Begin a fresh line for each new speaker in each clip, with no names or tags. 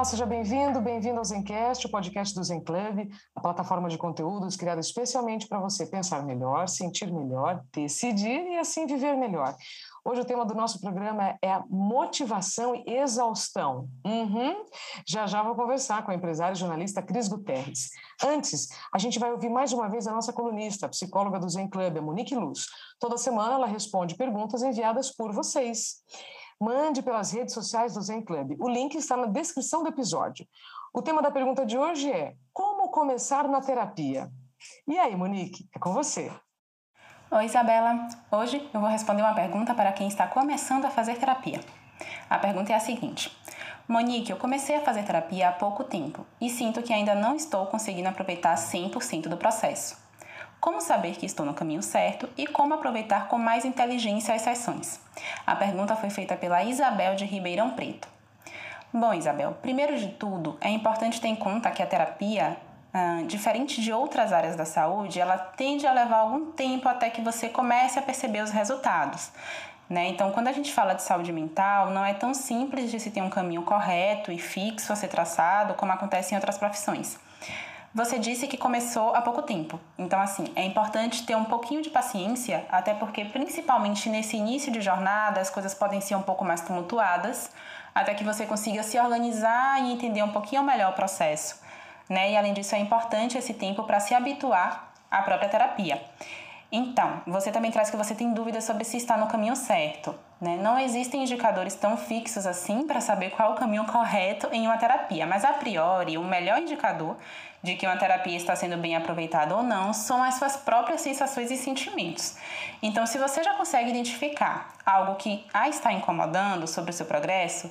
Olá, seja bem-vindo, bem-vindo ao Zencast, o podcast do Zen Club, a plataforma de conteúdos criada especialmente para você pensar melhor, sentir melhor, decidir e assim viver melhor. Hoje o tema do nosso programa é motivação e exaustão. Uhum. Já já vou conversar com a empresária e jornalista Cris Guterres. Antes, a gente vai ouvir mais uma vez a nossa colunista, a psicóloga do Zen Club, a Monique Luz. Toda semana ela responde perguntas enviadas por vocês mande pelas redes sociais do Zen Club. O link está na descrição do episódio. O tema da pergunta de hoje é: Como começar na terapia? E aí, Monique, é com você.
Oi, Isabela. Hoje eu vou responder uma pergunta para quem está começando a fazer terapia. A pergunta é a seguinte: Monique, eu comecei a fazer terapia há pouco tempo e sinto que ainda não estou conseguindo aproveitar 100% do processo. Como saber que estou no caminho certo e como aproveitar com mais inteligência as sessões? A pergunta foi feita pela Isabel de Ribeirão Preto. Bom, Isabel, primeiro de tudo, é importante ter em conta que a terapia, ah, diferente de outras áreas da saúde, ela tende a levar algum tempo até que você comece a perceber os resultados. Né? Então, quando a gente fala de saúde mental, não é tão simples de se ter um caminho correto e fixo a ser traçado como acontece em outras profissões. Você disse que começou há pouco tempo. Então, assim, é importante ter um pouquinho de paciência, até porque, principalmente nesse início de jornada, as coisas podem ser um pouco mais tumultuadas, até que você consiga se organizar e entender um pouquinho melhor o processo. Né? E, além disso, é importante esse tempo para se habituar à própria terapia. Então, você também traz que você tem dúvidas sobre se está no caminho certo. Né? Não existem indicadores tão fixos assim para saber qual o caminho correto em uma terapia, mas a priori, o melhor indicador de que uma terapia está sendo bem aproveitada ou não são as suas próprias sensações e sentimentos. Então, se você já consegue identificar algo que a está incomodando sobre o seu progresso,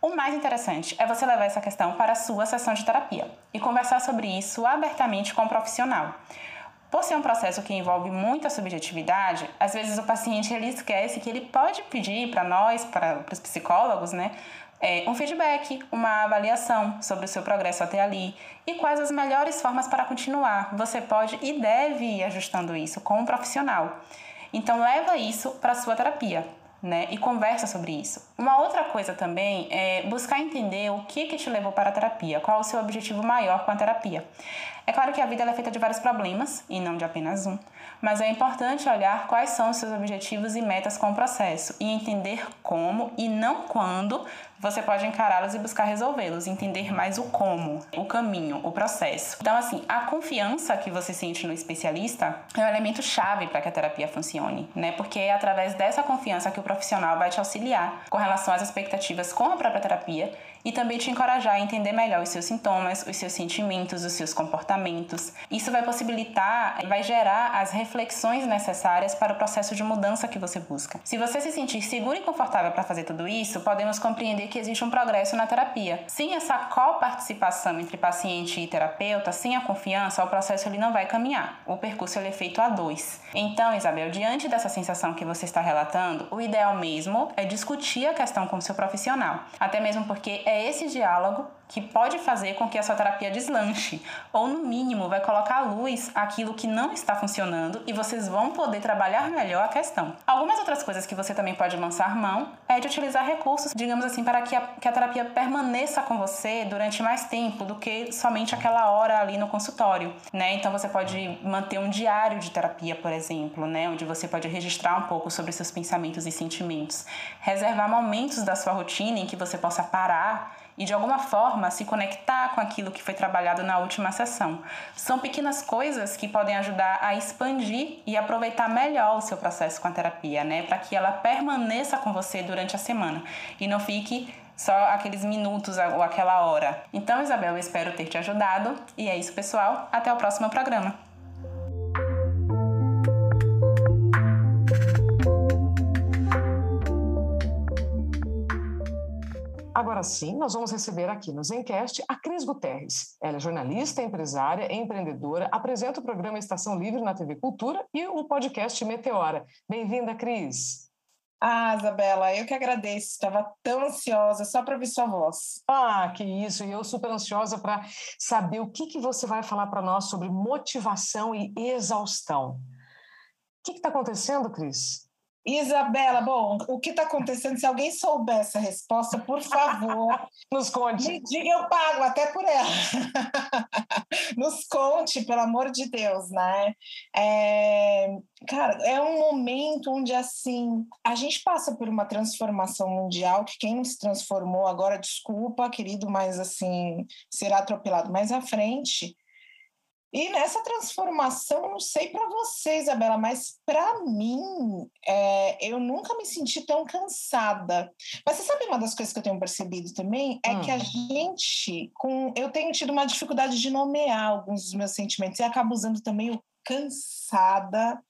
o mais interessante é você levar essa questão para a sua sessão de terapia e conversar sobre isso abertamente com o profissional. Por ser um processo que envolve muita subjetividade, às vezes o paciente ele esquece que ele pode pedir para nós, para, os psicólogos, né, é, um feedback, uma avaliação sobre o seu progresso até ali e quais as melhores formas para continuar. Você pode e deve ir ajustando isso com um profissional. Então leva isso para sua terapia né? E conversa sobre isso. Uma outra coisa também é buscar entender o que que te levou para a terapia, qual o seu objetivo maior com a terapia. É claro que a vida é feita de vários problemas e não de apenas um, mas é importante olhar quais são os seus objetivos e metas com o processo e entender como e não quando você pode encará-los e buscar resolvê-los, entender mais o como, o caminho, o processo. Então, assim, a confiança que você sente no especialista é um elemento chave para que a terapia funcione, né? Porque é através dessa confiança que o profissional vai te auxiliar com relação às expectativas com a própria terapia e também te encorajar a entender melhor os seus sintomas, os seus sentimentos, os seus comportamentos. Isso vai possibilitar, vai gerar as reflexões necessárias para o processo de mudança que você busca. Se você se sentir seguro e confortável para fazer tudo isso, podemos compreender que existe um progresso na terapia. Sem essa coparticipação entre paciente e terapeuta, sem a confiança, o processo ele não vai caminhar. O percurso ele é feito a dois. Então, Isabel, diante dessa sensação que você está relatando, o ideal mesmo é discutir a questão com o seu profissional. Até mesmo porque é esse diálogo que pode fazer com que a sua terapia deslanche, ou no mínimo vai colocar à luz aquilo que não está funcionando e vocês vão poder trabalhar melhor a questão. Algumas outras coisas que você também pode lançar mão é de utilizar recursos, digamos assim, para que a, que a terapia permaneça com você durante mais tempo do que somente aquela hora ali no consultório, né? Então você pode manter um diário de terapia, por exemplo, né, onde você pode registrar um pouco sobre seus pensamentos e sentimentos, reservar momentos da sua rotina em que você possa parar e de alguma forma se conectar com aquilo que foi trabalhado na última sessão. São pequenas coisas que podem ajudar a expandir e aproveitar melhor o seu processo com a terapia, né, para que ela permaneça com você durante a semana e não fique só aqueles minutos ou aquela hora. Então, Isabel, eu espero ter te ajudado e é isso, pessoal. Até o próximo programa.
Agora sim, nós vamos receber aqui no Zencast a Cris Guterres. Ela é jornalista, empresária, empreendedora, apresenta o programa Estação Livre na TV Cultura e o podcast Meteora. Bem-vinda, Cris.
Ah, Isabela, eu que agradeço. Estava tão ansiosa só para ouvir sua voz.
Ah, que isso! E eu super ansiosa para saber o que, que você vai falar para nós sobre motivação e exaustão. O que está acontecendo, Cris?
Isabela, bom, o que está acontecendo? Se alguém souber essa resposta, por favor,
nos conte.
Me diga, eu pago até por ela. nos conte, pelo amor de Deus, né? É, cara, é um momento onde assim a gente passa por uma transformação mundial que quem não se transformou agora, desculpa, querido, mas assim será atropelado mais à frente. E nessa transformação, não sei para você, Isabela, mas para mim, é, eu nunca me senti tão cansada. Mas você sabe uma das coisas que eu tenho percebido também? É hum. que a gente, com, eu tenho tido uma dificuldade de nomear alguns dos meus sentimentos e acabo usando também o cansada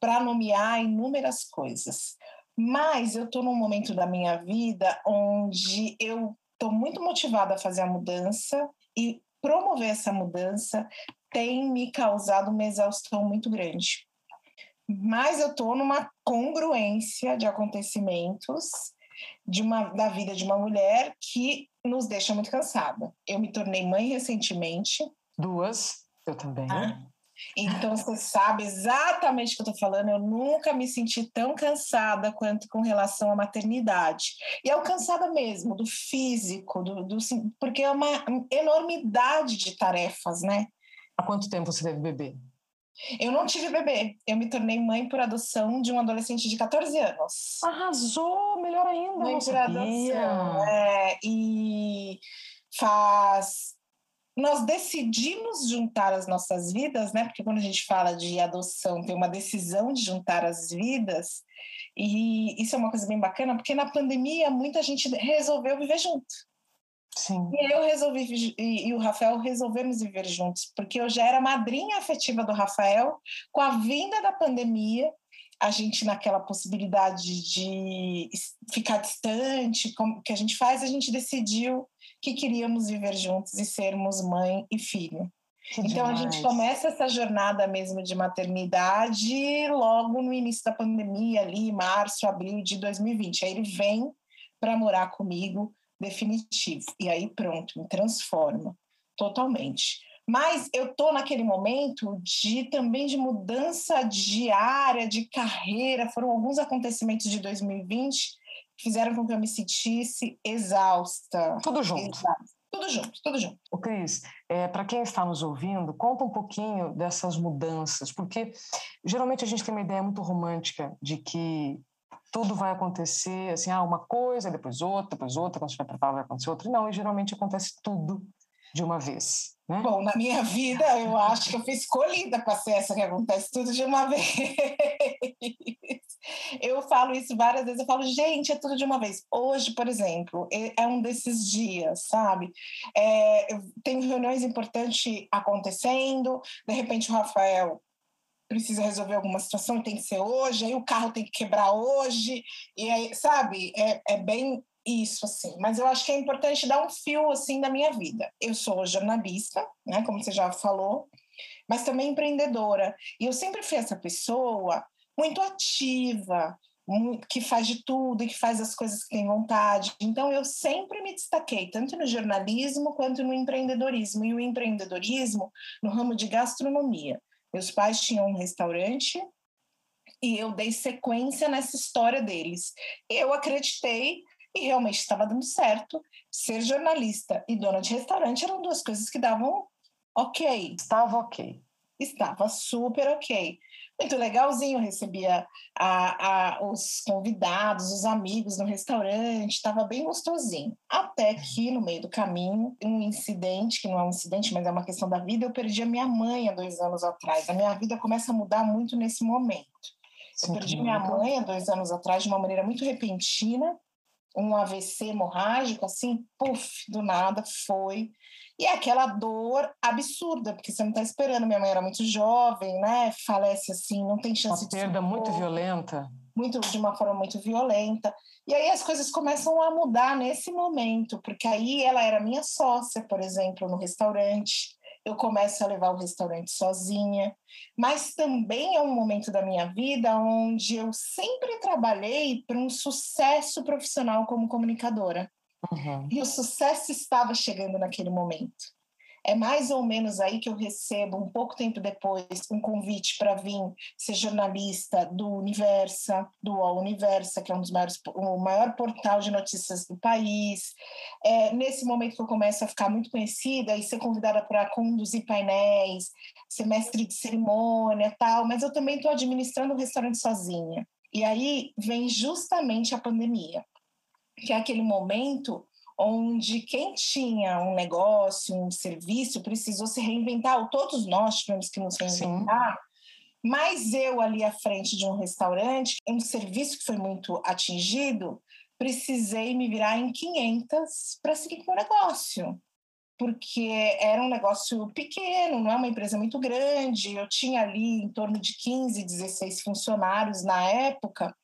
para nomear inúmeras coisas. Mas eu estou num momento da minha vida onde eu estou muito motivada a fazer a mudança e promover essa mudança tem me causado uma exaustão muito grande. Mas eu estou numa congruência de acontecimentos de uma, da vida de uma mulher que nos deixa muito cansada. Eu me tornei mãe recentemente.
Duas, eu também. Ah,
então você sabe exatamente o que eu estou falando. Eu nunca me senti tão cansada quanto com relação à maternidade. E é o cansada mesmo, do físico, do, do, porque é uma enormidade de tarefas, né?
Há quanto tempo você teve bebê?
Eu não tive bebê. Eu me tornei mãe por adoção de um adolescente de 14 anos.
Arrasou! Melhor ainda, mãe por adoção.
É, e faz nós decidimos juntar as nossas vidas, né? Porque quando a gente fala de adoção, tem uma decisão de juntar as vidas, e isso é uma coisa bem bacana, porque na pandemia muita gente resolveu viver junto.
Sim.
E eu resolvi, e, e, o Rafael resolvemos viver juntos, porque eu já era madrinha afetiva do Rafael, com a vinda da pandemia, a gente naquela possibilidade de ficar distante, como que a gente faz, a gente decidiu que queríamos viver juntos e sermos mãe e filho. Que então demais. a gente começa essa jornada mesmo de maternidade logo no início da pandemia, ali março, abril de 2020. Aí ele vem para morar comigo definitivo. E aí pronto, me transforma totalmente. Mas eu tô naquele momento de também de mudança diária, de carreira. Foram alguns acontecimentos de 2020 fizeram com que eu me sentisse exausta.
Tudo junto. Exausta.
Tudo junto, tudo junto.
O Cris, é, para quem está nos ouvindo, conta um pouquinho dessas mudanças, porque geralmente a gente tem uma ideia muito romântica de que tudo vai acontecer assim, ah, uma coisa, depois outra, depois outra, quando vai para vai acontecer outra. Não, e geralmente acontece tudo de uma vez. Né?
Bom, na minha vida, eu acho que eu fui escolhida para ser essa que acontece tudo de uma vez. Eu falo isso várias vezes, eu falo, gente, é tudo de uma vez. Hoje, por exemplo, é um desses dias, sabe? É, tem reuniões importantes acontecendo, de repente o Rafael precisa resolver alguma situação tem que ser hoje, aí o carro tem que quebrar hoje, e aí, sabe? É, é bem isso, assim. Mas eu acho que é importante dar um fio, assim, da minha vida. Eu sou jornalista, né, como você já falou, mas também empreendedora. E eu sempre fui essa pessoa muito ativa, que faz de tudo e que faz as coisas que tem vontade. Então, eu sempre me destaquei, tanto no jornalismo quanto no empreendedorismo. E o empreendedorismo no ramo de gastronomia. Meus pais tinham um restaurante e eu dei sequência nessa história deles. Eu acreditei e realmente estava dando certo. Ser jornalista e dona de restaurante eram duas coisas que davam ok.
Estava ok.
Estava super ok muito legalzinho, recebia a, a, os convidados, os amigos no restaurante, estava bem gostosinho. Até que, no meio do caminho, um incidente, que não é um incidente, mas é uma questão da vida, eu perdi a minha mãe há dois anos atrás. A minha vida começa a mudar muito nesse momento. Eu perdi minha mãe há dois anos atrás de uma maneira muito repentina, um AVC hemorrágico, assim, puf, do nada foi. E é aquela dor absurda, porque você não está esperando. Minha mãe era muito jovem, né? Falece assim, não tem chance
Uma de. perda muito violenta.
muito de uma forma muito violenta. E aí as coisas começam a mudar nesse momento, porque aí ela era minha sócia, por exemplo, no restaurante. Eu começo a levar o restaurante sozinha, mas também é um momento da minha vida onde eu sempre trabalhei para um sucesso profissional como comunicadora. Uhum. E o sucesso estava chegando naquele momento. É mais ou menos aí que eu recebo, um pouco tempo depois, um convite para vir ser jornalista do Universa, do UOL Universa, que é um dos maiores, o maior portal de notícias do país. É nesse momento que eu começo a ficar muito conhecida e ser convidada para conduzir painéis, ser mestre de cerimônia tal, mas eu também estou administrando o restaurante sozinha. E aí vem justamente a pandemia, que é aquele momento onde quem tinha um negócio, um serviço, precisou se reinventar, todos nós tivemos que nos reinventar, Sim. mas eu ali à frente de um restaurante, um serviço que foi muito atingido, precisei me virar em 500 para seguir com o negócio. Porque era um negócio pequeno, não é uma empresa muito grande. Eu tinha ali em torno de 15, 16 funcionários na época,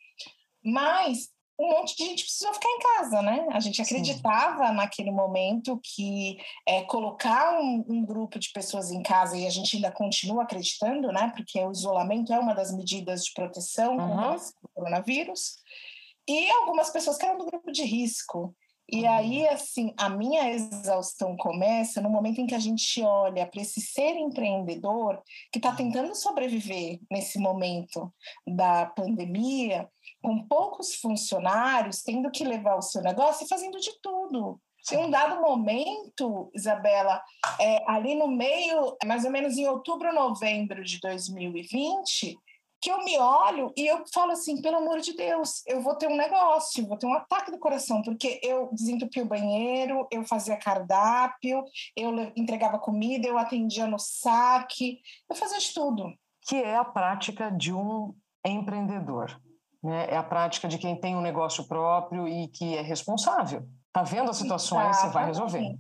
mas um monte de gente precisou ficar em casa, né? A gente acreditava Sim. naquele momento que é, colocar um, um, grupo de pessoas em casa, e a gente ainda continua acreditando, né? Porque o isolamento é uma das medidas de proteção uhum. contra o coronavírus, e algumas pessoas que eram do grupo de risco. E aí, assim, a minha exaustão começa no momento em que a gente olha para esse ser empreendedor que está tentando sobreviver nesse momento da pandemia com poucos funcionários, tendo que levar o seu negócio e fazendo de tudo. Em um dado momento, Isabela, é, ali no meio, mais ou menos em outubro, novembro de 2020, que eu me olho e eu falo assim, pelo amor de Deus, eu vou ter um negócio, vou ter um ataque do coração, porque eu desentupi o banheiro, eu fazia cardápio, eu entregava comida, eu atendia no saque, eu fazia de tudo.
Que é a prática de um empreendedor né? É a prática de quem tem um negócio próprio e que é responsável. Tá vendo as situações, você vai resolver.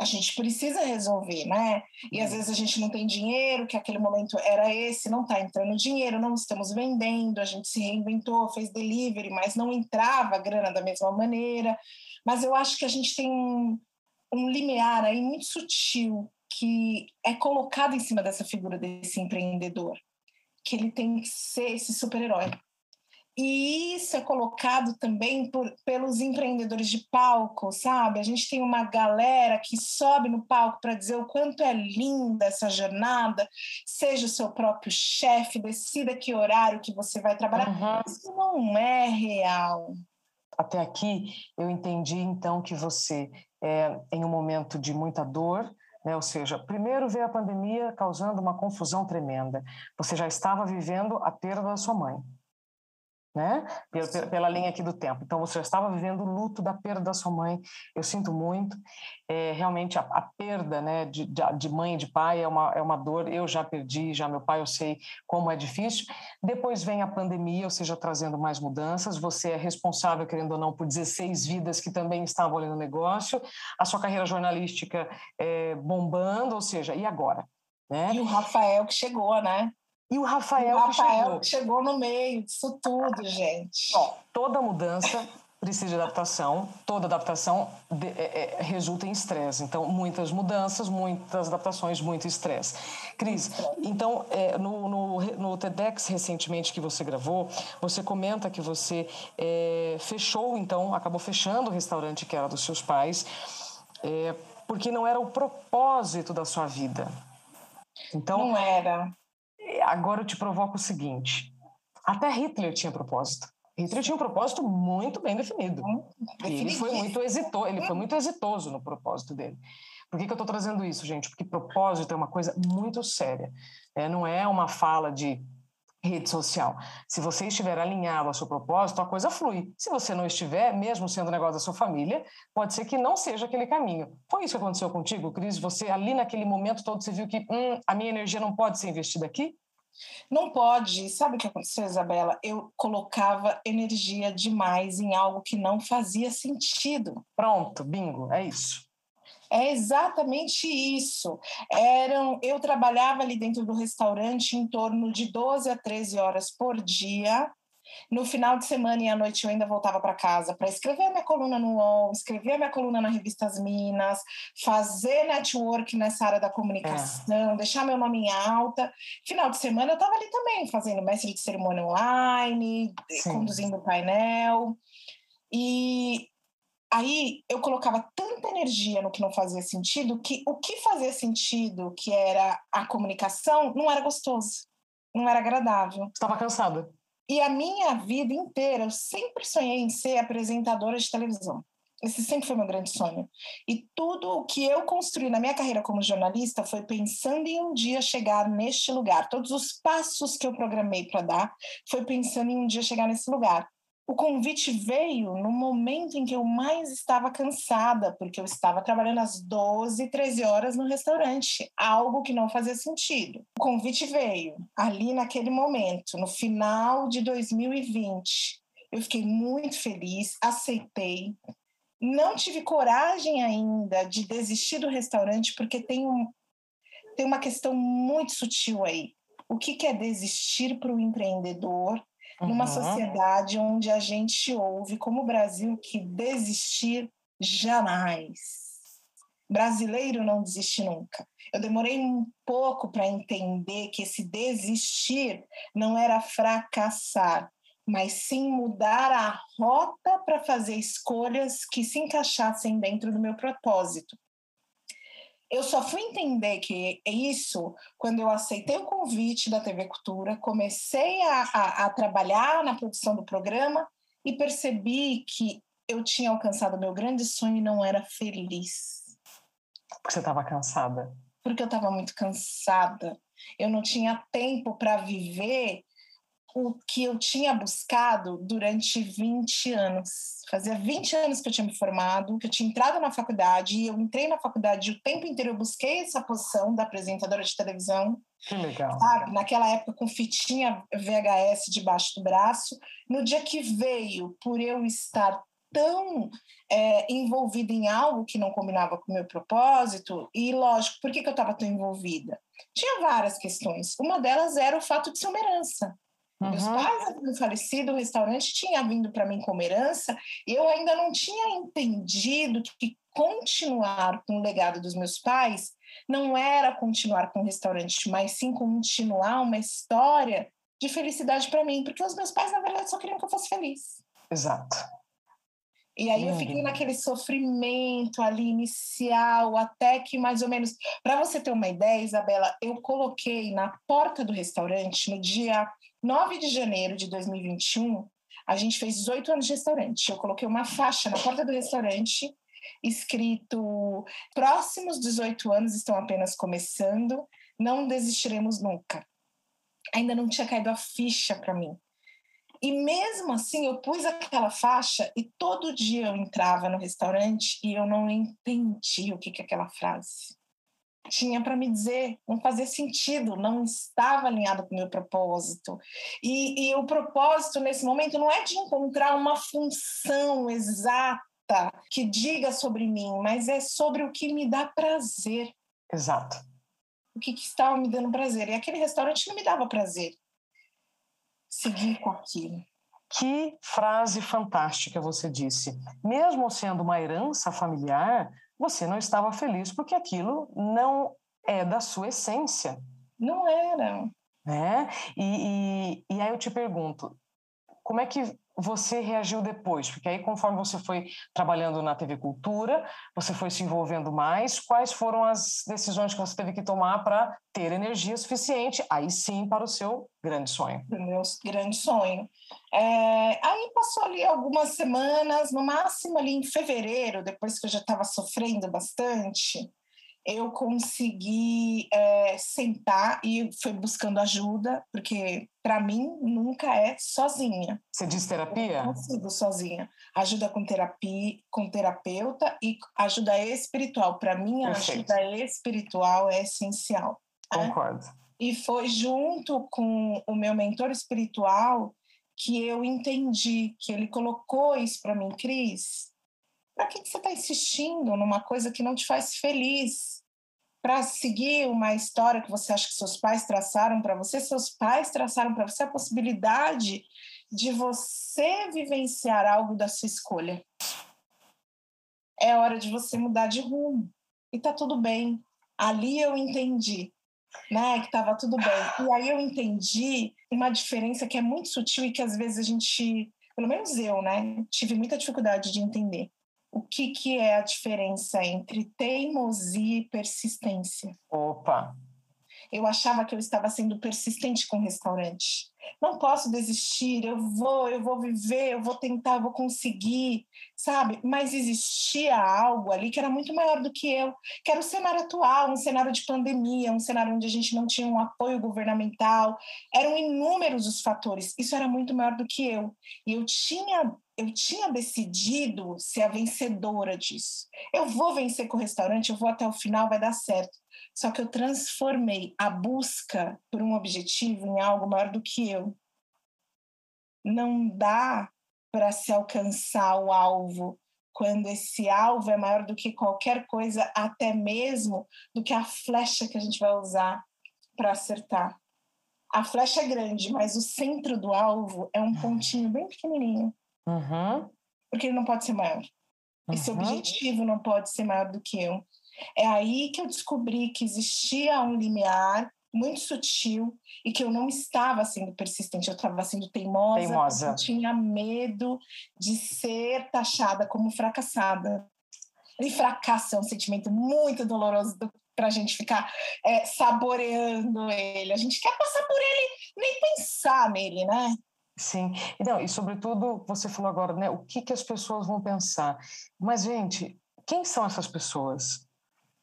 A gente precisa resolver, né? E às uhum. vezes a gente não tem dinheiro, que aquele momento era esse, não está entrando dinheiro, não estamos vendendo, a gente se reinventou, fez delivery, mas não entrava grana da mesma maneira. Mas eu acho que a gente tem um, um limiar aí muito sutil que é colocado em cima dessa figura desse empreendedor, que ele tem que ser esse super-herói. E isso é colocado também por, pelos empreendedores de palco, sabe? A gente tem uma galera que sobe no palco para dizer o quanto é linda essa jornada, seja o seu próprio chefe, decida que horário que você vai trabalhar. Uhum. Isso não é real.
Até aqui eu entendi então que você é em um momento de muita dor, né? ou seja, primeiro veio a pandemia causando uma confusão tremenda. Você já estava vivendo a perda da sua mãe né? Pela, pela, linha aqui do tempo. Então, você já estava vivendo o luto da perda da sua mãe. Eu sinto muito. É, realmente, a, a perda né, de, de, mãe e de pai é uma, é uma dor. Eu já perdi, já meu pai, eu sei como é difícil. Depois vem a pandemia, ou seja, trazendo mais mudanças. Você é responsável, querendo ou não, por 16 vidas que também estavam ali no negócio. A sua carreira jornalística é, bombando, ou seja, e agora?
Né? E o Rafael que chegou, né?
E o Rafael,
o Rafael que chegou. chegou no meio disso tudo, gente.
Ó, toda mudança precisa de adaptação, toda adaptação de, é, é, resulta em estresse. Então, muitas mudanças, muitas adaptações, muito estresse. Cris, então, é, no, no, no, TEDx recentemente que você gravou, você comenta que você é, fechou, então, acabou fechando o restaurante que era dos seus pais, é, porque não era o propósito da sua vida.
Então, não era
agora eu te provoco o seguinte: até Hitler tinha propósito. Hitler tinha um propósito muito bem definido. E ele foi muito exitoso, ele foi muito exitoso no propósito dele. Por que, que eu estou trazendo isso, gente? Porque propósito é uma coisa muito séria. É, não é uma fala de rede social. Se você estiver alinhado ao seu propósito, a coisa flui. Se você não estiver, mesmo sendo negócio da sua família, pode ser que não seja aquele caminho. Foi isso que aconteceu contigo, Cris? Você ali naquele momento todo, você viu que hum, a minha energia não pode ser investida aqui?
Não pode. Sabe o que aconteceu, Isabela? Eu colocava energia demais em algo que não fazia sentido.
Pronto, bingo, é isso.
É exatamente isso. Eram, eu trabalhava ali dentro do restaurante em torno de 12 a 13 horas por dia No final de semana e à noite eu ainda voltava para casa para escrever a minha coluna no UOL, escrever a minha coluna na revista As Minas, fazer network nessa área da comunicação, é. deixar meu nome em alta. Final de semana eu estava ali também, fazendo mestre de cerimônia online, Sim. conduzindo painel. E aí eu colocava tanta energia no que não fazia sentido que o que fazia sentido, que era a comunicação, não era gostoso, não era agradável.
Estava cansada.
E a minha vida inteira, eu sempre sonhei em ser apresentadora de televisão. Esse sempre foi meu grande sonho. E tudo o que eu construí na minha carreira como jornalista foi pensando em um dia chegar neste lugar. Todos os passos que eu programei para dar foi pensando em um dia chegar nesse lugar. O convite veio no momento em que eu mais estava cansada, porque eu estava trabalhando às 12, 13 horas no restaurante, algo que não fazia sentido. O convite veio ali naquele momento, no final de 2020. Eu fiquei muito feliz, aceitei. Não tive coragem ainda de desistir do restaurante, porque tem, um, tem uma questão muito sutil aí. O que, que é desistir para o empreendedor numa uhum. sociedade onde a gente ouve, como o Brasil, que desistir jamais. Brasileiro não desiste nunca. Eu demorei um pouco para entender que esse desistir não era fracassar, mas sim mudar a rota para fazer escolhas que se encaixassem dentro do meu propósito. Eu só fui entender que é isso quando eu aceitei o convite da TV Cultura, comecei a, a, a trabalhar na produção do programa e percebi que eu tinha alcançado meu grande sonho e não era feliz.
Porque você estava cansada?
Porque eu estava muito cansada. Eu não tinha tempo para viver o que eu tinha buscado durante 20 anos. Fazia 20 anos que eu tinha me formado, que eu tinha entrado na faculdade, e eu entrei na faculdade e o tempo inteiro eu busquei essa posição da apresentadora de televisão.
Que legal.
Sabe? Naquela época, com fitinha VHS debaixo do braço. No dia que veio, por eu estar tão é, envolvida em algo que não combinava com o meu propósito, e lógico, por que, que eu estava tão envolvida? Tinha várias questões. Uma delas era o fato de ser uma herança. Uhum. Meus pais haviam falecido, o restaurante tinha vindo para mim como herança, e eu ainda não tinha entendido que continuar com o legado dos meus pais não era continuar com o restaurante, mas sim continuar uma história de felicidade para mim, porque os meus pais, na verdade, só queriam que eu fosse feliz.
Exato.
E aí eu fiquei naquele sofrimento ali inicial, até que mais ou menos. Para você ter uma ideia, Isabela, eu coloquei na porta do restaurante no dia 9 de janeiro de 2021, a gente fez 18 anos de restaurante. Eu coloquei uma faixa na porta do restaurante escrito: próximos 18 anos estão apenas começando, não desistiremos nunca. Ainda não tinha caído a ficha para mim. E mesmo assim, eu pus aquela faixa e todo dia eu entrava no restaurante e eu não entendia o que que é aquela frase tinha para me dizer, não fazia sentido, não estava alinhado com o meu propósito. E, e o propósito nesse momento não é de encontrar uma função exata que diga sobre mim, mas é sobre o que me dá prazer.
Exato.
O que, que estava me dando prazer. E aquele restaurante não me dava prazer. Seguir com aquilo.
Que frase fantástica você disse. Mesmo sendo uma herança familiar, você não estava feliz porque aquilo não é da sua essência.
Não era.
Né? E, e, e aí eu te pergunto, como é que você reagiu depois? Porque aí, conforme você foi trabalhando na TV Cultura, você foi se envolvendo mais, quais foram as decisões que você teve que tomar para ter energia suficiente, aí sim, para o seu grande sonho?
Meu grande sonho. É, aí passou ali algumas semanas, no máximo ali em fevereiro, depois que eu já estava sofrendo bastante, eu consegui é, sentar e fui buscando ajuda, porque para mim nunca é sozinha.
Você diz terapia?
Eu não consigo sozinha. Ajuda com terapia, com terapeuta e ajuda espiritual. Para mim, a ajuda espiritual é essencial.
Né? Concordo.
Né? E foi junto com o meu mentor espiritual que eu entendi que ele colocou isso para mim, Cris. Para que, que você está insistindo numa coisa que não te faz feliz? Para seguir uma história que você acha que seus pais traçaram para você, seus pais traçaram para você a possibilidade de você vivenciar algo da sua escolha. É hora de você mudar de rumo. E tá tudo bem. Ali eu entendi, né, que estava tudo bem. E aí eu entendi uma diferença que é muito sutil e que às vezes a gente, pelo menos eu, né, tive muita dificuldade de entender. O que, que é a diferença entre teimosia e persistência?
Opa!
Eu achava que eu estava sendo persistente com o restaurante. Não posso desistir, eu vou, eu vou viver, eu vou tentar, eu vou conseguir, sabe? Mas existia algo ali que era muito maior do que eu, que era o cenário atual, um cenário de pandemia, um cenário onde a gente não tinha um apoio governamental, eram inúmeros os fatores. Isso era muito maior do que eu. E eu tinha eu tinha decidido ser a vencedora disso. Eu vou vencer com o restaurante, eu vou até o final, vai dar certo. Só que eu transformei a busca por um objetivo em algo maior do que eu. Não dá para se alcançar o alvo quando esse alvo é maior do que qualquer coisa, até mesmo do que a flecha que a gente vai usar para acertar. A flecha é grande, mas o centro do alvo é um pontinho bem pequenininho.
Uhum.
Porque ele não pode ser maior. Esse uhum. objetivo não pode ser maior do que eu. É aí que eu descobri que existia um limiar muito sutil e que eu não estava sendo persistente, eu estava sendo teimosa, teimosa. eu tinha medo de ser taxada como fracassada. E fracasso é um sentimento muito doloroso para a gente ficar é, saboreando ele. A gente quer passar por ele, nem pensar nele, né?
Sim, e, não, e sobretudo, você falou agora, né, o que, que as pessoas vão pensar. Mas, gente, quem são essas pessoas?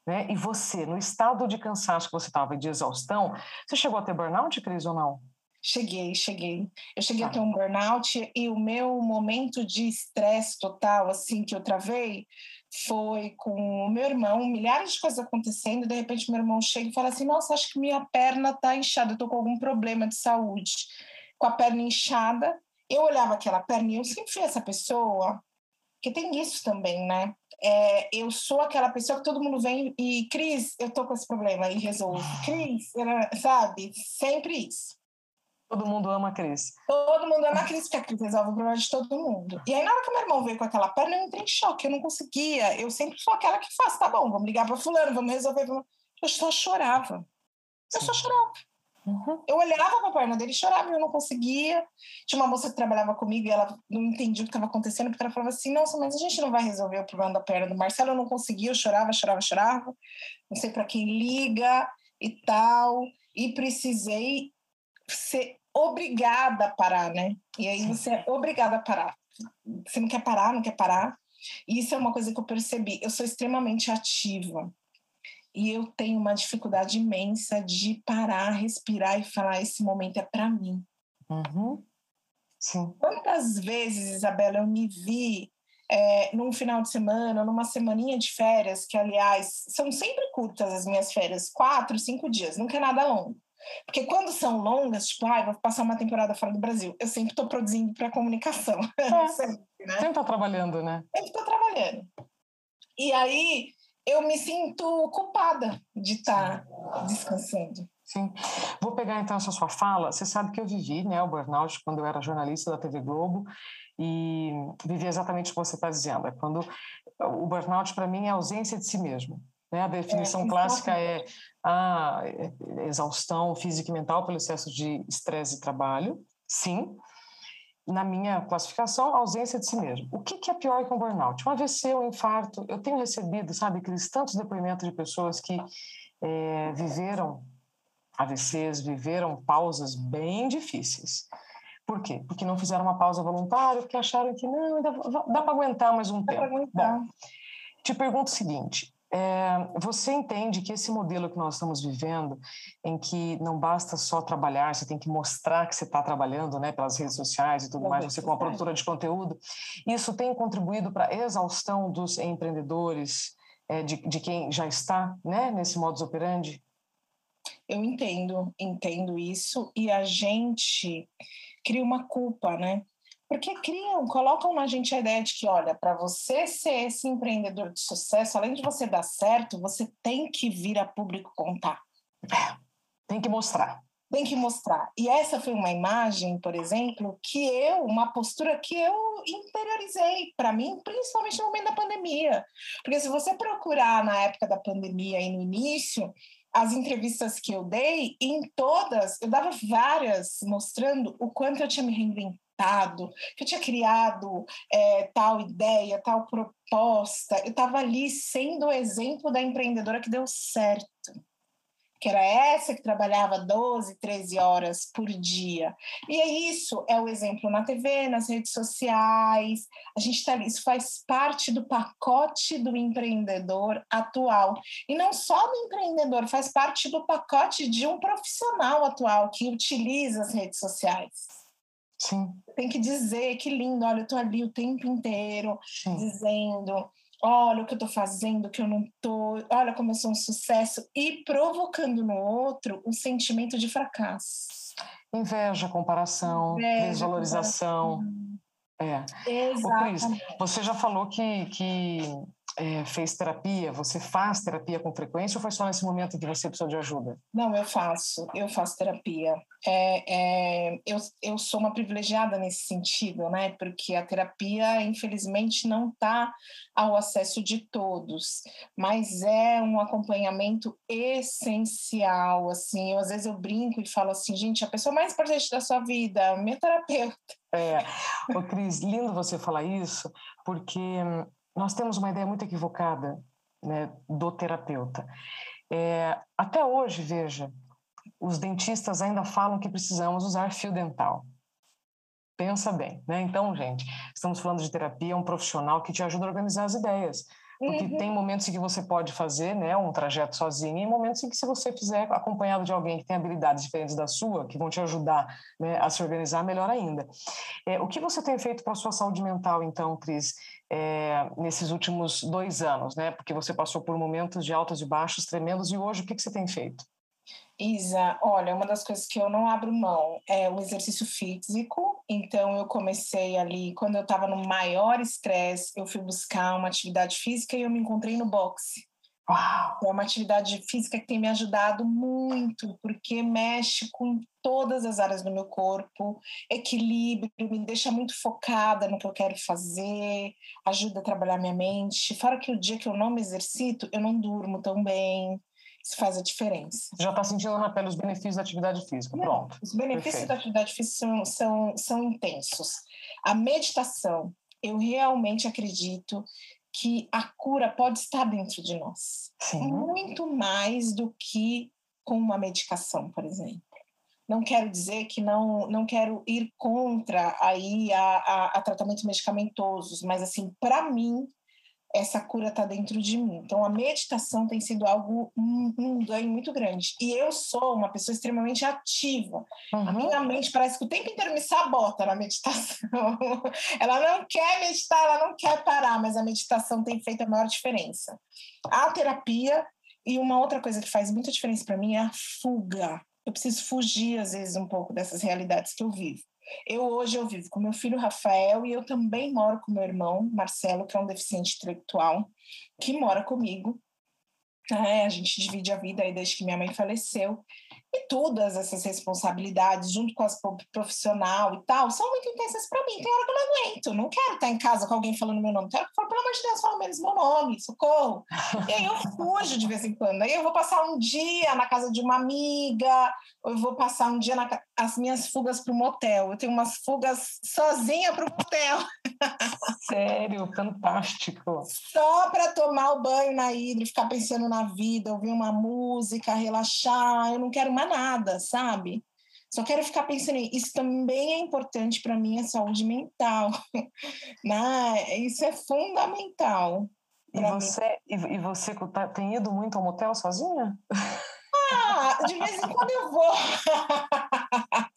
Né? E você, no estado de cansaço que você estava, de exaustão, você chegou a ter burnout, Cris, ou não?
Cheguei, cheguei. Eu cheguei ah. a ter um burnout e o meu momento de estresse total, assim, que eu travei, foi com o meu irmão, milhares de coisas acontecendo, e de repente meu irmão chega e fala assim, nossa, acho que minha perna está inchada, eu tô com algum problema de saúde com a perna inchada. Eu olhava aquela perna e eu sempre fui essa pessoa, que tem isso também, né? É, eu sou aquela pessoa que todo mundo vem e, Cris, eu tô com esse problema e resolvo. Cris, sabe? Sempre isso.
Todo mundo ama a Cris.
Todo mundo ama a Cris, porque a Cris resolve o problema de todo mundo. E aí, na hora que meu irmão veio com aquela perna, eu entrei em choque, eu não conseguia. Eu sempre sou aquela que faz, tá bom, vamos ligar para fulano, vamos resolver. Vamos... Eu só chorava. Eu Sim. só chorava. Uhum. Eu olhava para a perna dele e chorava, eu não conseguia. Tinha uma moça que trabalhava comigo e ela não entendia o que estava acontecendo, porque ela falava assim: Nossa, mas a gente não vai resolver o problema da perna do Marcelo. Eu não conseguia, eu chorava, chorava, chorava. Não sei para quem liga e tal. E precisei ser obrigada a parar, né? E aí você é obrigada a parar. Você não quer parar, não quer parar. E isso é uma coisa que eu percebi. Eu sou extremamente ativa e eu tenho uma dificuldade imensa de parar, respirar e falar: esse momento é para mim.
Uhum. Sim.
Quantas vezes, Isabela, eu me vi é, num final de semana, numa semaninha de férias, que, aliás, são sempre curtas as minhas férias quatro, cinco dias, nunca é nada longo. Porque quando são longas, tipo, ah, vou passar uma temporada fora do Brasil, eu sempre estou produzindo para comunicação.
É. sempre, né? Sempre está trabalhando, né?
Sempre estou trabalhando. E aí, eu me sinto culpada de estar descansando.
Sim. Vou pegar então essa sua fala. Você sabe que eu vivi né, o burnout quando eu era jornalista da TV Globo e vivi exatamente o que você está dizendo. É quando o burnout para mim é a ausência de si mesmo. Né? A definição é, clássica é a exaustão física e mental pelo excesso de estresse e trabalho. Sim, na minha classificação, ausência de si mesmo. O que, que é pior que um burnout? Um AVC, um infarto. Eu tenho recebido, sabe, aqueles tantos depoimentos de pessoas que é, viveram AVCs, viveram pausas bem difíceis. Por quê? Porque não fizeram uma pausa voluntária, porque acharam que não, dá, dá para aguentar mais um
dá
tempo. Bom, te pergunto o seguinte: é, você entende que esse modelo que nós estamos vivendo, em que não basta só trabalhar, você tem que mostrar que você está trabalhando, né, pelas redes sociais e tudo mais, você como produtora de conteúdo, isso tem contribuído para a exaustão dos empreendedores, é, de, de quem já está, né, nesse modus operandi?
Eu entendo, entendo isso, e a gente cria uma culpa, né? Porque criam, colocam na gente a ideia de que, olha, para você ser esse empreendedor de sucesso, além de você dar certo, você tem que vir a público contar.
Tem que mostrar.
tem que mostrar. E essa foi uma imagem, por exemplo, que eu, uma postura que eu interiorizei para mim, principalmente no momento da pandemia. Porque se você procurar na época da pandemia e no início, as entrevistas que eu dei, em todas, eu dava várias mostrando o quanto eu tinha me reinventado, que eu tinha criado é, tal ideia, tal proposta. Eu estava ali sendo o exemplo da empreendedora que deu certo que era essa que trabalhava 12, 13 horas por dia. E é isso, é o exemplo na TV, nas redes sociais. A gente tá isso faz parte do pacote do empreendedor atual. E não só do empreendedor, faz parte do pacote de um profissional atual que utiliza as redes sociais.
Sim.
Tem que dizer que lindo, olha, eu estou ali o tempo inteiro Sim. dizendo olha o que eu estou fazendo, que eu não estou, olha como eu sou um sucesso, e provocando no outro um sentimento de fracasso.
Inveja, comparação, Inveja, desvalorização. Comparação. É. Exatamente. Ô, Cris, você já falou que, que é, fez terapia, você faz terapia com frequência ou foi só nesse momento que você precisou de ajuda?
Não, eu faço, eu faço terapia. É, é, eu, eu sou uma privilegiada nesse sentido, né? Porque a terapia, infelizmente, não está ao acesso de todos, mas é um acompanhamento essencial. Assim, eu, às vezes eu brinco e falo assim, gente, a pessoa mais importante da sua vida, minha terapeuta.
É, Ô, Cris, lindo você falar isso, porque nós temos uma ideia muito equivocada né, do terapeuta. É, até hoje, veja, os dentistas ainda falam que precisamos usar fio dental. Pensa bem, né? Então, gente, estamos falando de terapia, um profissional que te ajuda a organizar as ideias. Porque uhum. tem momentos em que você pode fazer né, um trajeto sozinho e momentos em que, se você fizer acompanhado de alguém que tem habilidades diferentes da sua, que vão te ajudar né, a se organizar melhor ainda. É, o que você tem feito para a sua saúde mental, então, Cris, é, nesses últimos dois anos? Né? Porque você passou por momentos de altos e baixos tremendos e hoje o que, que você tem feito?
Isa, olha, uma das coisas que eu não abro mão é o exercício físico. Então, eu comecei ali, quando eu estava no maior estresse, eu fui buscar uma atividade física e eu me encontrei no boxe. Uau. É uma atividade física que tem me ajudado muito, porque mexe com todas as áreas do meu corpo, equilíbrio, me deixa muito focada no que eu quero fazer, ajuda a trabalhar minha mente. Fora que o dia que eu não me exercito, eu não durmo tão bem. Isso faz a diferença.
Já está sentindo na pele os benefícios da atividade física. Pronto.
Os benefícios Perfeito. da atividade física são, são, são intensos. A meditação, eu realmente acredito que a cura pode estar dentro de nós. Sim. Muito mais do que com uma medicação, por exemplo. Não quero dizer que não, não quero ir contra aí a, a, a tratamentos medicamentosos, mas assim, para mim, essa cura está dentro de mim. Então, a meditação tem sido algo, um, um, ganho muito grande. E eu sou uma pessoa extremamente ativa. Uhum. A minha mente parece que o tempo inteiro me sabota na meditação. ela não quer meditar, ela não quer parar, mas a meditação tem feito a maior diferença. A terapia, e uma outra coisa que faz muita diferença para mim é a fuga. Eu preciso fugir, às vezes, um pouco dessas realidades que eu vivo. Eu hoje eu vivo com meu filho Rafael e eu também moro com meu irmão Marcelo, que é um deficiente intelectual, que mora comigo. É, a gente divide a vida aí desde que minha mãe faleceu. E todas essas responsabilidades, junto com as profissional e tal, são muito intensas para mim. Tem hora que eu não aguento. Não quero estar em casa com alguém falando meu nome. Quero que fale, pelo amor de Deus, fala menos meu nome, socorro. E aí eu fujo de vez em quando. Aí eu vou passar um dia na casa de uma amiga, ou eu vou passar um dia na as minhas fugas para o motel. Eu tenho umas fugas sozinha para o motel.
Sério, fantástico.
Só para tomar o banho na hidra, ficar pensando na vida, ouvir uma música, relaxar. Eu não quero mais nada, sabe? Só quero ficar pensando em isso também é importante para minha saúde mental. né? Isso é fundamental.
E você, e você tá, tem ido muito ao motel sozinha?
Ah, de vez em quando eu vou.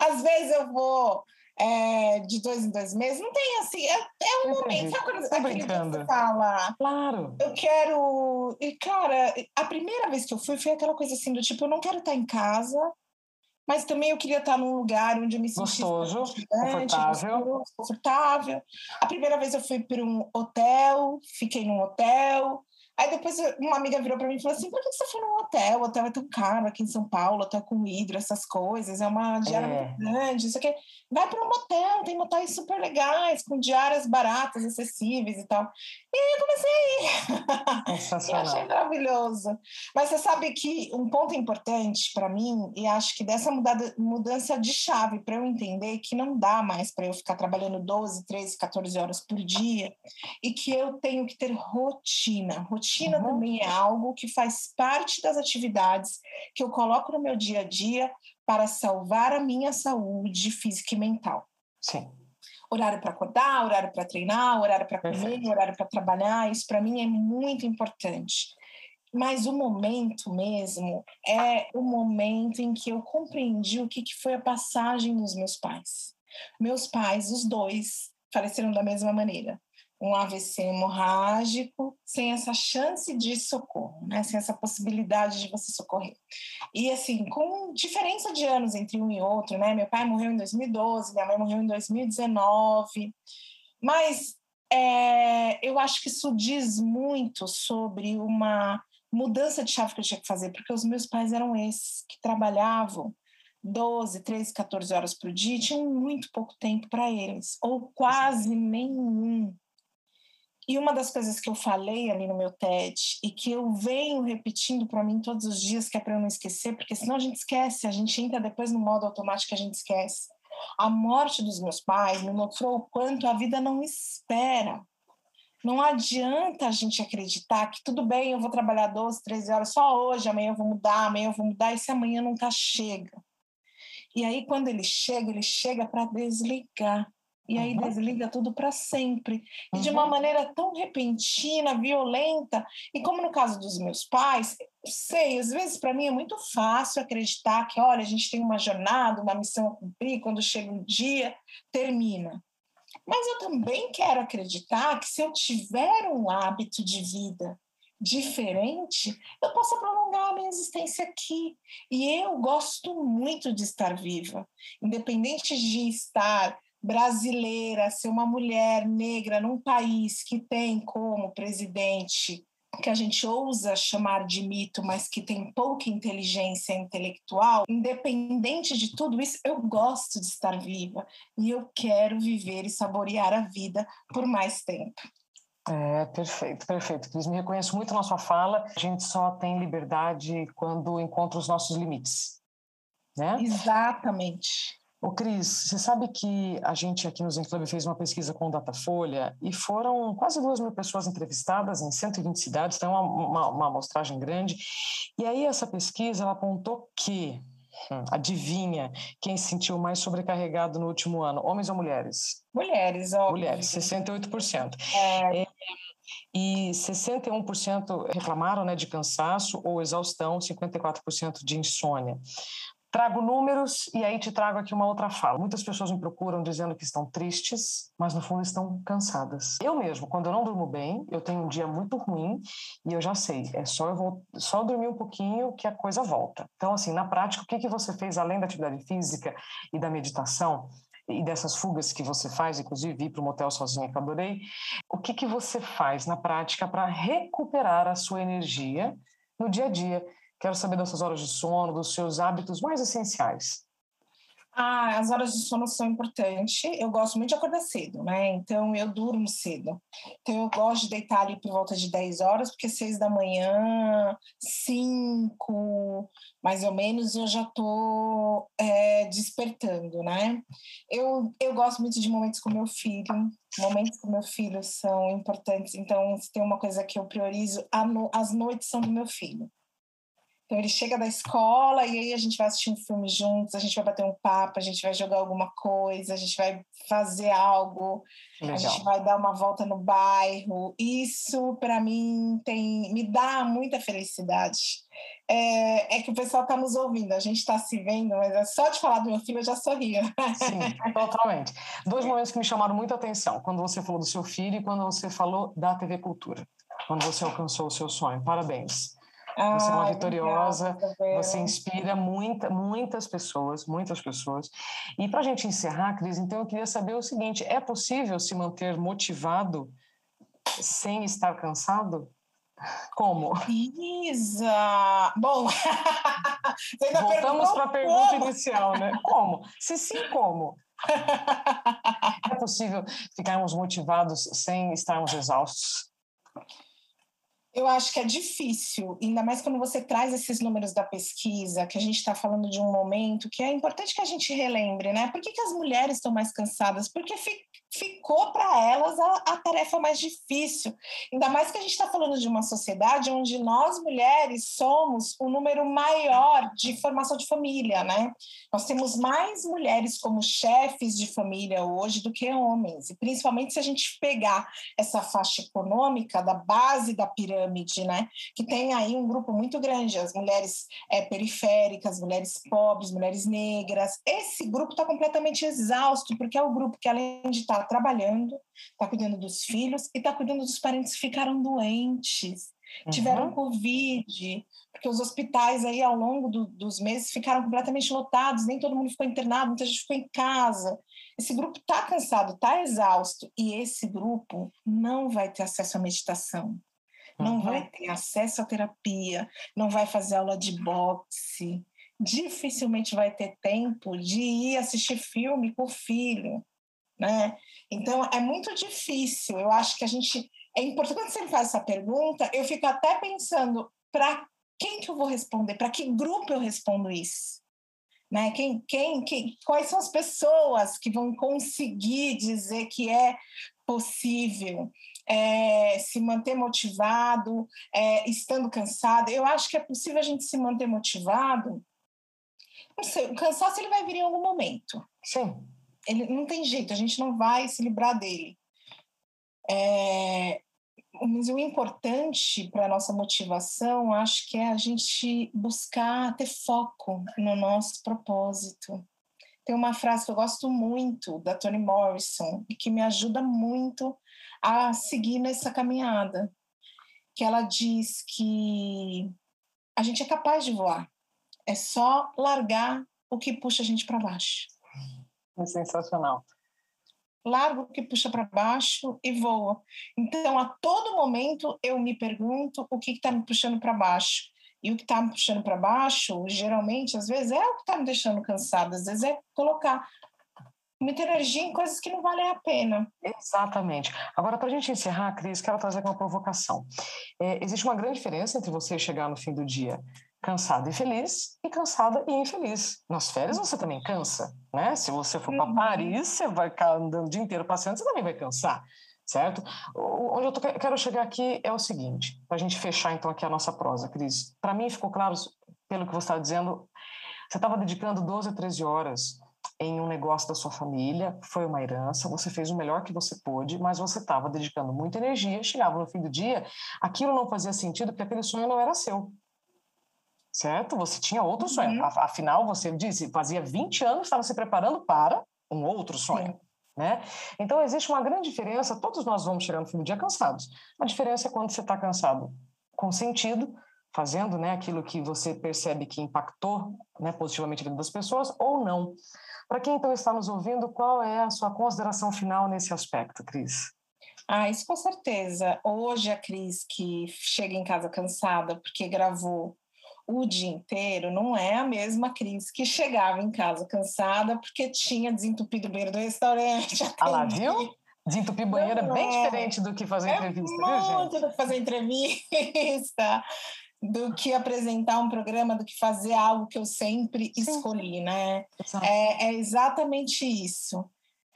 Às vezes eu vou é, de dois em dois meses. Não tem assim, é, é um momento. Sabe quando
tá brincando.
fala?
Claro.
Eu quero. E, cara, a primeira vez que eu fui foi aquela coisa assim do tipo, eu não quero estar em casa, mas também eu queria estar num lugar onde eu me
sentisse gostoso, confortável.
confortável. A primeira vez eu fui para um hotel, fiquei num hotel. Aí depois uma amiga virou para mim e falou assim: por que você foi num hotel? O hotel é tão caro aqui em São Paulo, hotel com hidro, essas coisas, é uma diária é. muito grande, isso aqui. Vai para um motel, tem motéis super legais, com diárias baratas, acessíveis e tal. E aí eu comecei a ir. e achei maravilhoso. Mas você sabe que um ponto importante para mim, e acho que dessa mudada, mudança de chave, para eu entender que não dá mais para eu ficar trabalhando 12, 13, 14 horas por dia, e que eu tenho que ter rotina. Rotina uhum. também é algo que faz parte das atividades que eu coloco no meu dia a dia para salvar a minha saúde física e mental.
Sim.
Horário para acordar, horário para treinar, horário para comer, Perfeito. horário para trabalhar, isso para mim é muito importante. Mas o momento mesmo é o momento em que eu compreendi o que, que foi a passagem dos meus pais. Meus pais, os dois, faleceram da mesma maneira um AVC hemorrágico sem essa chance de socorro, né? sem essa possibilidade de você socorrer. E assim, com diferença de anos entre um e outro, né? Meu pai morreu em 2012, minha mãe morreu em 2019, mas é, eu acho que isso diz muito sobre uma mudança de chave que eu tinha que fazer, porque os meus pais eram esses que trabalhavam 12, 13, 14 horas por dia, tinham muito pouco tempo para eles, ou quase nenhum. E uma das coisas que eu falei ali no meu TED e que eu venho repetindo para mim todos os dias, que é para eu não esquecer, porque senão a gente esquece, a gente entra depois no modo automático a gente esquece. A morte dos meus pais me mostrou o quanto a vida não espera. Não adianta a gente acreditar que tudo bem, eu vou trabalhar 12, 13 horas só hoje, amanhã eu vou mudar, amanhã eu vou mudar, e se amanhã nunca chega. E aí, quando ele chega, ele chega para desligar e aí uhum. desliga tudo para sempre. E de uma maneira tão repentina, violenta. E como no caso dos meus pais, sei, às vezes para mim é muito fácil acreditar que, olha, a gente tem uma jornada, uma missão a cumprir, quando chega um dia, termina. Mas eu também quero acreditar que se eu tiver um hábito de vida diferente, eu possa prolongar a minha existência aqui. E eu gosto muito de estar viva, independente de estar brasileira, ser uma mulher negra num país que tem como presidente que a gente ousa chamar de mito, mas que tem pouca inteligência intelectual, independente de tudo isso, eu gosto de estar viva e eu quero viver e saborear a vida por mais tempo.
É, perfeito, perfeito. Cris, me reconheço muito na sua fala. A gente só tem liberdade quando encontra os nossos limites. Né?
Exatamente.
Ô Cris, você sabe que a gente aqui no Zen Club fez uma pesquisa com o Datafolha e foram quase duas mil pessoas entrevistadas em 120 cidades, então é uma, uma, uma amostragem grande. E aí essa pesquisa ela apontou que, hum, adivinha, quem se sentiu mais sobrecarregado no último ano, homens ou mulheres?
Mulheres, óbvio.
Mulheres, 68%. É... É, e 61% reclamaram né, de cansaço ou exaustão, 54% de insônia. Trago números e aí te trago aqui uma outra fala. Muitas pessoas me procuram dizendo que estão tristes, mas no fundo estão cansadas. Eu mesmo, quando eu não durmo bem, eu tenho um dia muito ruim e eu já sei, é só eu vou só dormir um pouquinho que a coisa volta. Então, assim, na prática, o que, que você fez além da atividade física e da meditação? e dessas fugas que você faz, inclusive ir para o motel sozinha que eu adorei, o que, que você faz na prática para recuperar a sua energia no dia a dia? Quero saber das suas horas de sono, dos seus hábitos mais essenciais.
Ah, as horas de sono são importantes. Eu gosto muito de acordar cedo, né? Então eu durmo cedo. Então eu gosto de deitar ali por volta de 10 horas, porque 6 da manhã, 5, mais ou menos, eu já tô é, despertando, né? Eu, eu gosto muito de momentos com meu filho. Momentos com meu filho são importantes. Então, se tem uma coisa que eu priorizo, as noites são do meu filho. Então ele chega da escola e aí a gente vai assistir um filme juntos, a gente vai bater um papo, a gente vai jogar alguma coisa, a gente vai fazer algo, Legal. a gente vai dar uma volta no bairro. Isso para mim tem me dá muita felicidade. É, é que o pessoal está nos ouvindo, a gente está se vendo, mas é só de falar do meu filho eu já sorria.
Sim, totalmente. Dois momentos que me chamaram muita atenção, quando você falou do seu filho e quando você falou da TV Cultura, quando você alcançou o seu sonho. Parabéns. Você é uma vitoriosa, você inspira muita, muitas pessoas, muitas pessoas. E para a gente encerrar, Cris, então eu queria saber o seguinte: é possível se manter motivado sem estar cansado? Como?
Isa! Bom,
voltamos para a pergunta inicial, né? Como? Se sim, como? É possível ficarmos motivados sem estarmos exaustos?
Eu acho que é difícil, ainda mais quando você traz esses números da pesquisa, que a gente está falando de um momento que é importante que a gente relembre, né? Por que, que as mulheres estão mais cansadas? Porque ficou para elas a, a, tarefa mais difícil. Ainda mais que a gente está falando de uma sociedade onde nós mulheres somos o número maior de formação de família, né? Nós temos mais mulheres como chefes de família hoje do que homens, e principalmente se a gente pegar essa faixa econômica da base da pirâmide, né? Que tem aí um grupo muito grande, as mulheres é, periféricas, mulheres pobres, mulheres negras. Esse grupo está completamente exausto, porque é o grupo que, além de estar tá trabalhando, está cuidando dos filhos e está cuidando dos parentes que ficaram doentes, uhum. tiveram Covid, porque os hospitais aí ao longo do, dos meses ficaram completamente lotados, nem todo mundo ficou internado, muita gente ficou em casa. Esse grupo está cansado, está exausto, e esse grupo não vai ter acesso à meditação, não uhum. vai ter acesso à terapia, não vai fazer aula de boxe, dificilmente vai ter tempo de ir assistir filme com o filho né? Então é muito difícil. Eu acho que a gente é importante quando você me faz essa pergunta, eu fico até pensando para quem que eu vou responder, para que grupo eu respondo isso, né? Quem, quem, quem, quais são as pessoas que vão conseguir dizer que é possível é, se manter motivado, é, estando cansado? Eu acho que é possível a gente se manter motivado. Não sei, o cansaço ele vai vir em algum momento.
Sim
ele não tem jeito, a gente não vai se livrar dele. É, mas o importante para a nossa motivação, acho que é a gente buscar ter foco no nosso propósito. Tem uma frase que eu gosto muito da Toni Morrison e que me ajuda muito a seguir nessa caminhada, que ela diz que a gente é capaz de voar, é só largar o que puxa a gente para baixo.
É sensacional.
Largo que puxa para baixo e voa. Então, a todo momento, eu me pergunto o que está me puxando para baixo. E o que está me puxando para baixo, geralmente, às vezes, é o que está me deixando cansada. Às vezes é colocar muita energia em coisas que não valem a pena.
Exatamente. Agora, para a gente encerrar, Cris, quero trazer uma provocação. É, existe uma grande diferença entre você chegar no fim do dia cansada e feliz e cansada e infeliz. Nas férias você também cansa, né? Se você for para uhum. Paris, você vai ficar andando o dia inteiro passeando, você também vai cansar, certo? Onde eu tô, quero chegar aqui é o seguinte, para a gente fechar então aqui a nossa prosa, Cris. Para mim ficou claro, pelo que você estava dizendo, você estava dedicando 12 13 horas em um negócio da sua família, foi uma herança, você fez o melhor que você pôde, mas você estava dedicando muita energia, chegava no fim do dia, aquilo não fazia sentido porque aquele sonho não era seu certo? Você tinha outro uhum. sonho. Afinal, você disse, fazia 20 anos estava se preparando para um outro sonho. Sim. Né? Então, existe uma grande diferença. Todos nós vamos chegar no fim do dia cansados. A diferença é quando você está cansado com sentido, fazendo né, aquilo que você percebe que impactou né, positivamente a vida das pessoas ou não. Para quem então está nos ouvindo, qual é a sua consideração final nesse aspecto, Cris?
Ah, isso com certeza. Hoje a Cris que chega em casa cansada porque gravou o dia inteiro não é a mesma Cris que chegava em casa cansada porque tinha desentupido o banheiro do restaurante.
Ah lá, viu? Desentupir banheiro é bem diferente do que fazer é entrevista,
viu,
gente?
Muito do que fazer entrevista, do que apresentar um programa, do que fazer algo que eu sempre Sim. escolhi, né? É, é, exatamente isso.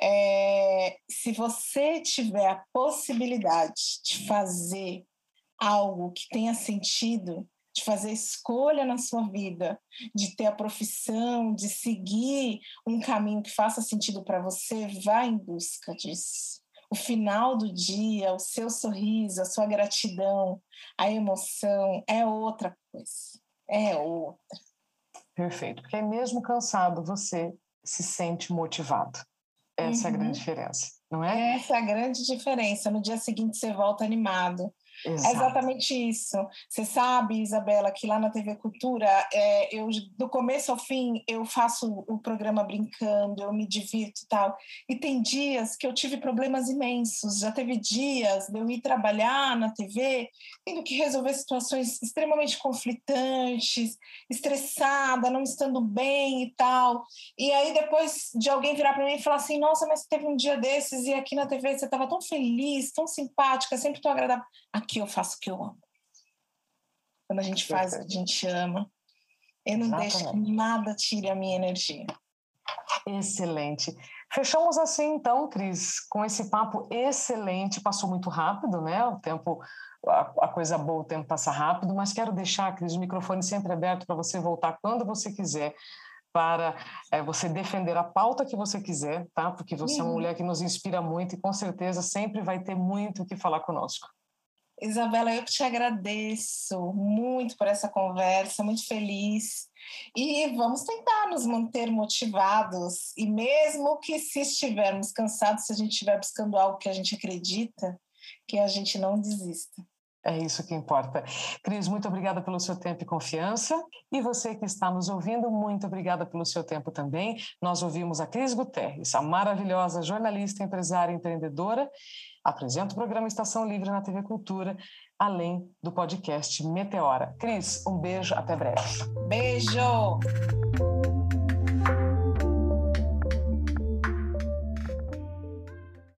É, se você tiver a possibilidade de fazer algo que tenha sentido, de fazer escolha na sua vida, de ter a profissão, de seguir um caminho que faça sentido para você, vá em busca disso. O final do dia, o seu sorriso, a sua gratidão, a emoção é outra coisa. É outra.
Perfeito. Porque mesmo cansado, você se sente motivado. Essa uhum. é a grande uhum. diferença, não é?
Essa é a grande diferença. No dia seguinte você volta animado Exato. É exatamente isso. Você sabe, Isabela, que lá na TV Cultura, é, eu do começo ao fim eu faço o programa brincando, eu me divirto e tal. E tem dias que eu tive problemas imensos. Já teve dias de eu ir trabalhar na TV, tendo que resolver situações extremamente conflitantes, estressada, não estando bem e tal. E aí depois de alguém virar para mim e falar assim: "Nossa, mas teve um dia desses e aqui na TV você estava tão feliz, tão simpática, sempre tão agradável" aqui eu faço o que eu amo. Quando a gente faz o que a gente ama, eu não Exatamente. deixo que nada tire a minha energia.
Excelente. Fechamos assim, então, Cris, com esse papo excelente. Passou muito rápido, né? O tempo, a, coisa boa, o tempo passa rápido, mas quero deixar, Cris, o microfone sempre aberto para você voltar quando você quiser para é, você defender a pauta que você quiser, tá? Porque você uhum. é uma uhum. mulher que nos inspira muito e com certeza sempre vai ter muito o que falar conosco.
Isabela, eu te agradeço muito por essa conversa, muito feliz. E vamos tentar nos manter motivados. E mesmo que se estivermos cansados, se a gente estiver buscando algo que a gente acredita, que a gente não desista.
É isso que importa. Cris, muito obrigada pelo seu tempo e confiança. E você que está nos ouvindo, muito obrigada pelo seu tempo também. Nós ouvimos a Cris Guterres, a maravilhosa jornalista, empresária e empreendedora. Apresenta o programa Estação Livre na TV Cultura, além do podcast Meteora. Cris, um beijo, até breve.
Beijo!